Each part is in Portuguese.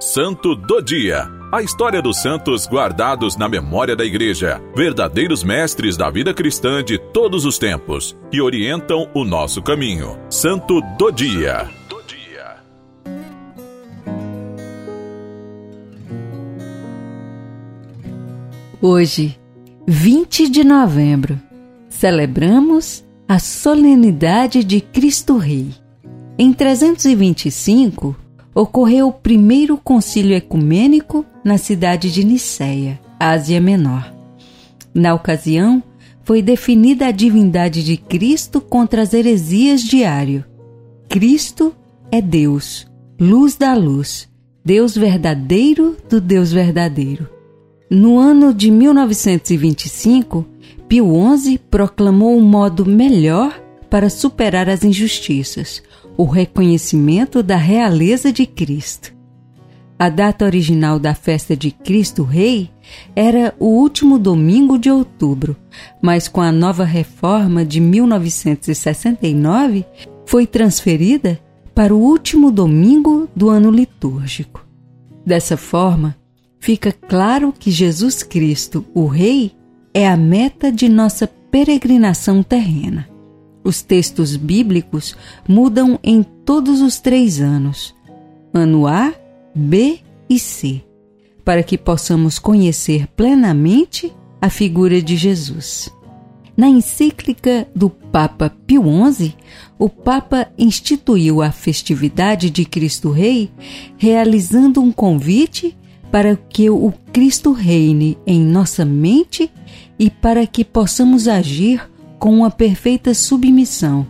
Santo do Dia. A história dos santos guardados na memória da Igreja, verdadeiros mestres da vida cristã de todos os tempos, que orientam o nosso caminho. Santo do Dia. Hoje, 20 de novembro, celebramos a solenidade de Cristo Rei. Em 325, ocorreu o primeiro concílio ecumênico na cidade de Nicéia, Ásia Menor. Na ocasião, foi definida a divindade de Cristo contra as heresias de Ário. Cristo é Deus, luz da luz, Deus verdadeiro do Deus verdadeiro. No ano de 1925, Pio XI proclamou um modo melhor para superar as injustiças, o reconhecimento da realeza de Cristo. A data original da festa de Cristo Rei era o último domingo de outubro, mas com a nova reforma de 1969 foi transferida para o último domingo do ano litúrgico. Dessa forma, fica claro que Jesus Cristo, o Rei, é a meta de nossa peregrinação terrena. Os textos bíblicos mudam em todos os três anos, ano A, B e C, para que possamos conhecer plenamente a figura de Jesus. Na encíclica do Papa Pio XI, o Papa instituiu a festividade de Cristo Rei, realizando um convite para que o Cristo reine em nossa mente e para que possamos agir com uma perfeita submissão,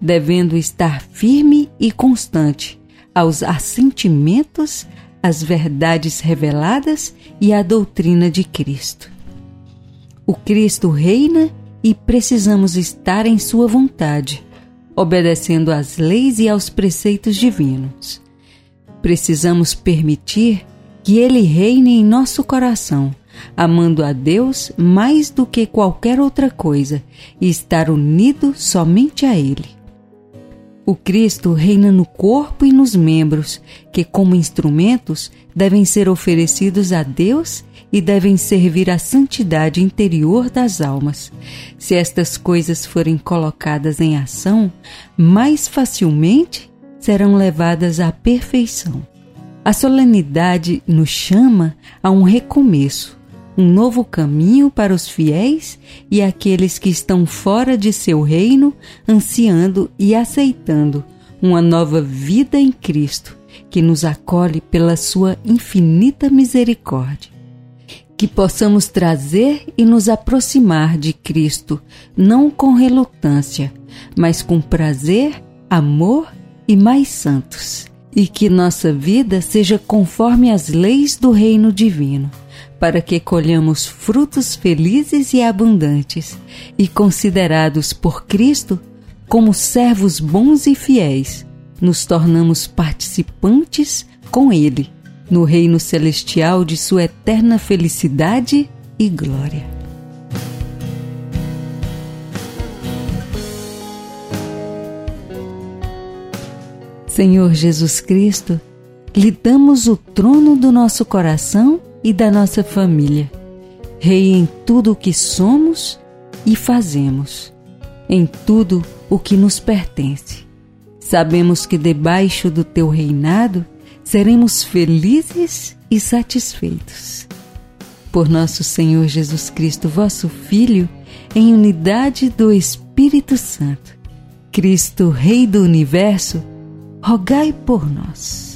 devendo estar firme e constante aos assentimentos, às verdades reveladas e à doutrina de Cristo. O Cristo reina e precisamos estar em Sua vontade, obedecendo às leis e aos preceitos divinos. Precisamos permitir que Ele reine em nosso coração, amando a Deus mais do que qualquer outra coisa e estar unido somente a Ele. O Cristo reina no corpo e nos membros, que, como instrumentos, devem ser oferecidos a Deus e devem servir à santidade interior das almas. Se estas coisas forem colocadas em ação, mais facilmente serão levadas à perfeição. A solenidade nos chama a um recomeço, um novo caminho para os fiéis e aqueles que estão fora de seu reino, ansiando e aceitando uma nova vida em Cristo, que nos acolhe pela sua infinita misericórdia. Que possamos trazer e nos aproximar de Cristo, não com relutância, mas com prazer, amor e mais santos e que nossa vida seja conforme as leis do reino divino, para que colhamos frutos felizes e abundantes, e considerados por Cristo como servos bons e fiéis, nos tornamos participantes com Ele no reino celestial de Sua eterna felicidade e glória. Senhor Jesus Cristo, lhe damos o trono do nosso coração e da nossa família. Rei em tudo o que somos e fazemos, em tudo o que nos pertence. Sabemos que debaixo do teu reinado seremos felizes e satisfeitos. Por nosso Senhor Jesus Cristo, vosso Filho, em unidade do Espírito Santo. Cristo, Rei do Universo, rogai por nós.